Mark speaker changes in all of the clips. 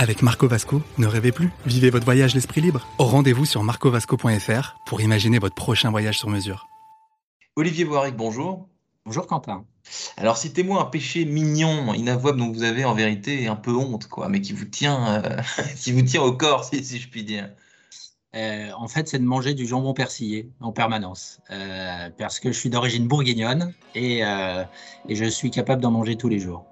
Speaker 1: Avec Marco Vasco, ne rêvez plus, vivez votre voyage l'esprit libre. Au rendez-vous sur marcovasco.fr pour imaginer votre prochain voyage sur mesure.
Speaker 2: Olivier Boiric, bonjour.
Speaker 3: Bonjour Quentin.
Speaker 2: Alors citez-moi un péché mignon, inavouable dont vous avez en vérité un peu honte, quoi, mais qui vous tient, euh, qui vous tient au corps, si, si je puis dire.
Speaker 3: Euh, en fait, c'est de manger du jambon persillé en permanence, euh, parce que je suis d'origine bourguignonne et, euh, et je suis capable d'en manger tous les jours.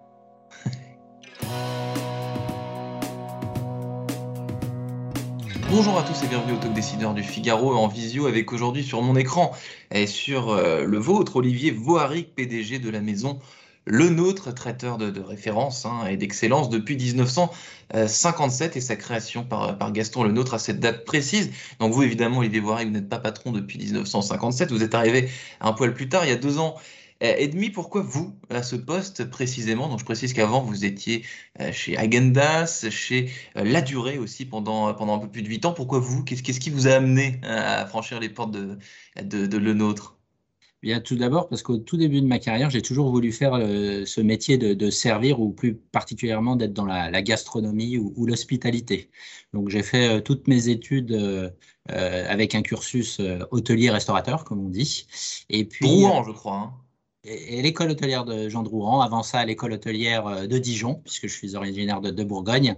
Speaker 2: Bonjour à tous et bienvenue au Talk Décideur du Figaro en visio avec aujourd'hui sur mon écran et sur euh, le vôtre Olivier Voharic, PDG de la maison Le Nôtre, traiteur de, référence hein, et d'excellence depuis 1957 et sa création par, Gaston Le Nôtre à cette date précise. Donc vous évidemment Olivier Voharic, vous n'êtes pas patron depuis 1957, vous êtes arrivé un poil plus tard, il y a deux ans euh, et demi, pourquoi vous, à ce poste précisément? Donc je précise qu'avant, vous étiez euh, chez Agendas, chez euh, La Durée aussi pendant, pendant un peu plus de 8 ans. Pourquoi vous? Qu'est-ce qui vous a amené à franchir les portes de, de, de Le Nôtre?
Speaker 3: Bien, tout d'abord, parce qu'au tout début de ma carrière, j'ai toujours voulu faire euh, ce métier de, de, servir, ou plus particulièrement d'être dans la, la gastronomie ou, ou l'hospitalité. Donc j'ai fait euh, toutes mes études euh, avec un cursus hôtelier-restaurateur, comme on dit.
Speaker 2: Et puis, Rouen, je crois. Hein
Speaker 3: et l'école hôtelière de Jean de Rouen, avant ça l'école hôtelière de Dijon, puisque je suis originaire de, Bourgogne.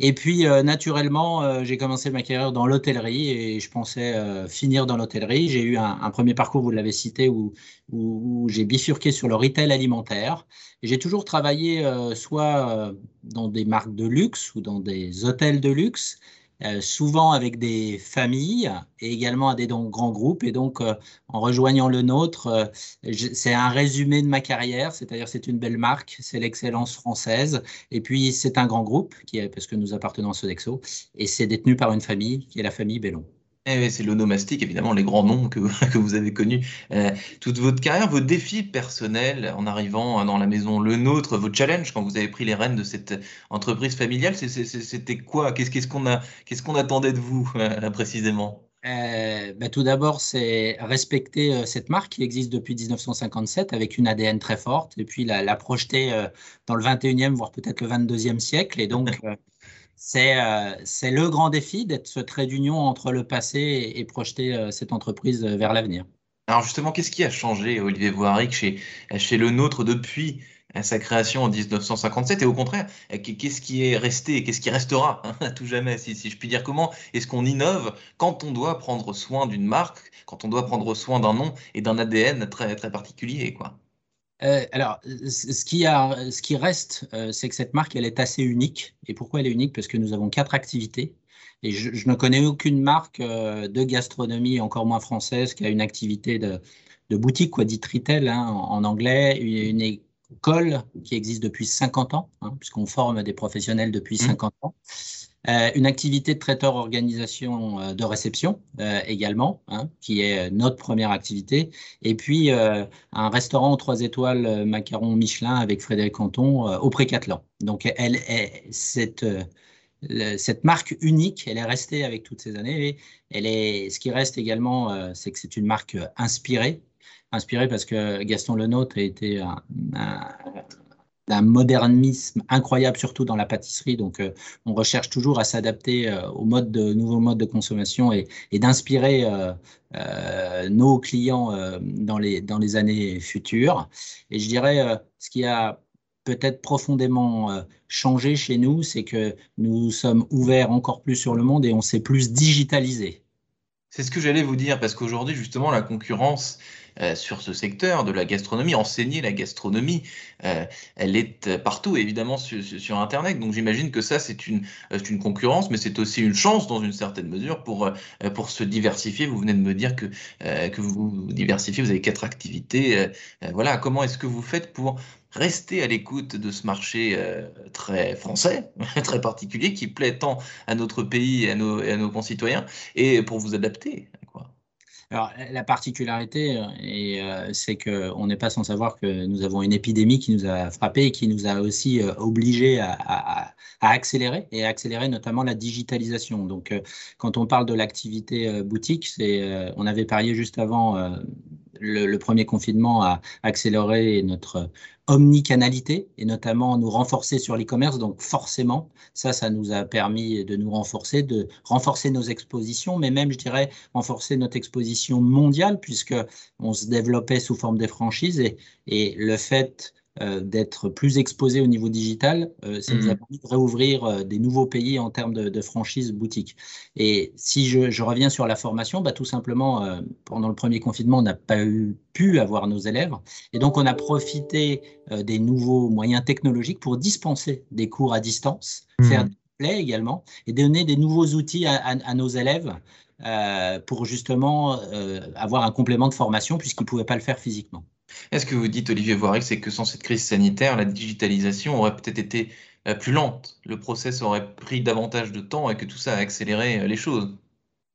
Speaker 3: Et puis, euh, naturellement, euh, j'ai commencé ma carrière dans l'hôtellerie et je pensais euh, finir dans l'hôtellerie. J'ai eu un, premier parcours, vous l'avez cité, où, où j'ai bifurqué sur le retail alimentaire. J'ai toujours travaillé soit dans des marques de luxe ou dans des hôtels de luxe, euh, souvent avec des familles et également à des grands groupes. Et donc, euh, en rejoignant le nôtre, euh, c'est un résumé de ma carrière, c'est-à-dire c'est une belle marque, c'est l'excellence française. Et puis, c'est un grand groupe, qui est, parce que nous appartenons à Sodexo, et c'est détenu par une famille qui est la famille Bellon.
Speaker 2: Eh c'est l'onomastique, évidemment, les grands noms que, que vous avez connus euh, toute votre carrière, vos défis personnels en arrivant dans la maison Le Nôtre, vos challenges quand vous avez pris les rênes de cette entreprise familiale, c'était quoi? Qu'est-ce qu'on qu'est-ce qu'on attendait de vous euh, précisément?
Speaker 3: Euh, bah, tout d'abord, c'est respecter euh, cette marque qui existe depuis 1957 avec une ADN très forte et puis la, la projeter euh, dans le 21e, voire peut-être le 22e siècle. Et donc, c'est euh, le grand défi d'être ce trait d'union entre le passé et, et projeter euh, cette entreprise vers l'avenir.
Speaker 2: Alors justement, qu'est-ce qui a changé, Olivier Voharic, chez, chez le nôtre depuis sa création en 1957 et au contraire, qu'est-ce qui est resté et qu'est-ce qui restera hein, à tout jamais, si, si je puis dire? Comment est-ce qu'on innove quand on doit prendre soin d'une marque, quand on doit prendre soin d'un nom et d'un ADN très, très particulier quoi?
Speaker 3: Euh, alors, ce qui, a, ce qui reste, euh, c'est que cette marque, elle est assez unique. Et pourquoi elle est unique? Parce que nous avons quatre activités. Et je, je ne connais aucune marque euh, de gastronomie, encore moins française, qui a une activité de, de boutique, quoi, dit retail hein, en, en, anglais, une, une, école qui existe depuis 50 ans, hein, puisqu'on forme des professionnels depuis 50 mmh. ans. Euh, une activité de traiteur organisation euh, de réception euh, également, hein, qui est notre première activité. Et puis un restaurant aux trois étoiles macaron Michelin avec Frédéric Canton au Précatelan. Donc elle est cette cette marque unique, elle est restée avec toutes ces années. Elle est, ce qui reste également, c'est que c'est une marque inspirée, inspirée parce que Gaston Lenôtre a été un d'un modernisme incroyable, surtout dans la pâtisserie. Donc, euh, on recherche toujours à s'adapter euh, aux de nouveaux modes de consommation et, d'inspirer euh, euh nos clients dans les dans les années futures. Et je dirais, ce qui a peut-être profondément changé chez nous, c'est que nous sommes ouverts encore plus sur le monde et on s'est plus digitalisé.
Speaker 2: C'est ce que j'allais vous dire, parce qu'aujourd'hui, justement, la concurrence euh, sur ce secteur de la gastronomie, enseigner la gastronomie, euh, elle est partout, évidemment, sur, Internet. Donc j'imagine que ça, c'est une, concurrence, mais c'est aussi une chance, dans une certaine mesure, pour, euh, se diversifier. Vous venez de me dire que, euh, vous vous diversifiez, vous avez quatre activités. Euh, voilà, comment est-ce que vous faites pour rester à l'écoute de ce marché euh, très français, très particulier, qui plaît tant à notre pays et à nos concitoyens, et pour vous adapter.
Speaker 3: Alors, la particularité, et, euh, c'est qu'on n'est pas sans savoir que nous avons une épidémie qui nous a frappé et qui nous a aussi euh, obligés à, accélérer et à accélérer notamment la digitalisation. Donc, euh, quand on parle de l'activité euh, boutique, on avait parié juste avant le, premier confinement à accélérer notre omnicanalité et notamment nous renforcer sur l'e-commerce. Donc forcément, ça, ça nous a permis de nous renforcer, de renforcer nos expositions, mais même, je dirais, renforcer notre exposition mondiale puisque on se développait sous forme des franchises et, le fait euh, d'être plus exposé au niveau digital, euh, ça nous a mmh. permis de réouvrir euh, des nouveaux pays en termes de, de franchise boutique. Et si je, je, reviens sur la formation, bah, tout simplement, pendant le premier confinement, on n'a pas eu, pu avoir nos élèves. Et donc, on a profité des nouveaux moyens technologiques pour dispenser des cours à distance, mmh. faire des plays également, et donner des nouveaux outils à, à, à nos élèves euh, pour justement euh, avoir un complément de formation puisqu'ils ne pouvaient pas le faire physiquement.
Speaker 2: Est-ce que vous dites, Olivier Voiric, c'est que sans cette crise sanitaire, la digitalisation aurait peut-être été euh, plus lente, le process aurait pris davantage de temps et que tout ça a accéléré les choses?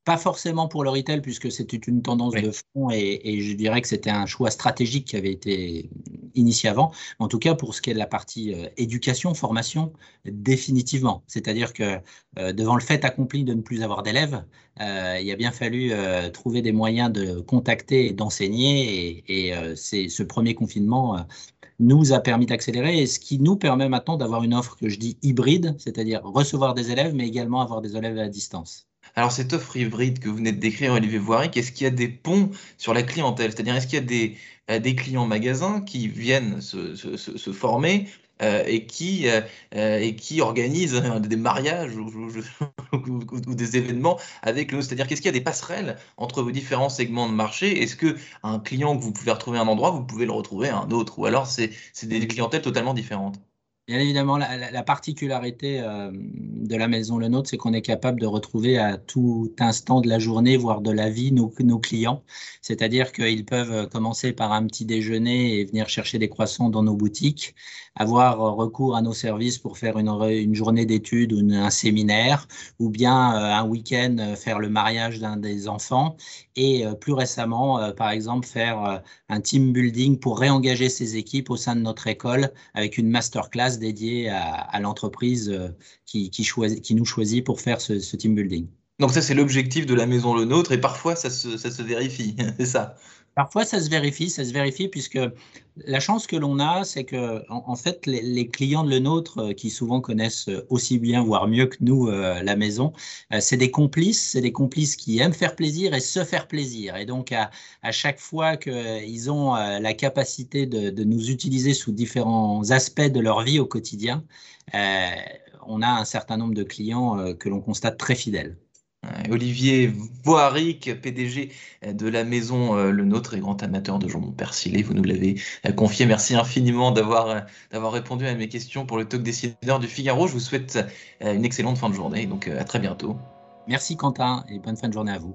Speaker 3: Pas forcément pour le retail, puisque c'était une tendance oui. de fond et, et, je dirais que c'était un choix stratégique qui avait été initié avant. En tout cas, pour ce qui est de la partie euh, éducation, formation, définitivement. C'est-à-dire que euh, devant le fait accompli de ne plus avoir d'élèves, euh, il a bien fallu trouver des moyens de contacter et d'enseigner. Et, ce premier confinement nous a permis d'accélérer ce qui nous permet maintenant d'avoir une offre que je dis hybride, c'est-à-dire recevoir des élèves, mais également avoir des élèves à distance.
Speaker 2: Alors cette offre hybride que vous venez de décrire, Olivier Voiric, est-ce qu'il y a des ponts sur la clientèle? C'est-à-dire est-ce qu'il y a des, euh, clients magasins qui viennent se, former euh, et, qui, euh, et qui organisent des mariages ou, des événements avec le... C'est-à-dire qu'est-ce qu'il y a des passerelles entre vos différents segments de marché? Est-ce qu'un client que vous pouvez retrouver à un endroit, vous pouvez le retrouver à un autre? Ou alors c'est des clientèles totalement différentes?
Speaker 3: Bien évidemment, la, la particularité euh, de la maison Le Nôtre, c'est qu'on est capable de retrouver à tout instant de la journée, voire de la vie, nos, clients. C'est-à-dire qu'ils peuvent commencer par un petit déjeuner et venir chercher des croissants dans nos boutiques, avoir recours à nos services pour faire une, journée d'études ou un séminaire, ou bien euh, un week-end euh, faire le mariage d'un des enfants, et plus récemment, par exemple, faire un team building pour réengager ses équipes au sein de notre école avec une masterclass dédiée à, l'entreprise euh, qui, nous choisit pour faire ce, team building.
Speaker 2: Donc ça, c'est l'objectif de la maison Le Nôtre, et parfois, ça ça se vérifie, c'est ça
Speaker 3: Parfois, ça se vérifie, ça se vérifie, puisque la chance que l'on a, c'est que, en, fait, les, clients de le nôtre, euh, qui souvent connaissent aussi bien, voire mieux que nous, euh, la maison, euh, c'est des complices, c'est des complices qui aiment faire plaisir et se faire plaisir. Et donc, à, chaque fois qu'ils ont euh, la capacité de, nous utiliser sous différents aspects de leur vie au quotidien, euh, on a un certain nombre de clients euh, que l'on constate très fidèles.
Speaker 2: Olivier Voiric, PDG de la maison euh, Le Nôtre et grand amateur de jambon persillé, vous nous l'avez euh, confié. Merci infiniment euh, d'avoir répondu à mes questions pour le talk décideur du Figaro. Je vous souhaite une excellente fin de journée, donc à très bientôt.
Speaker 3: Merci Quentin et bonne fin de journée à vous.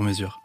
Speaker 1: sur mesure.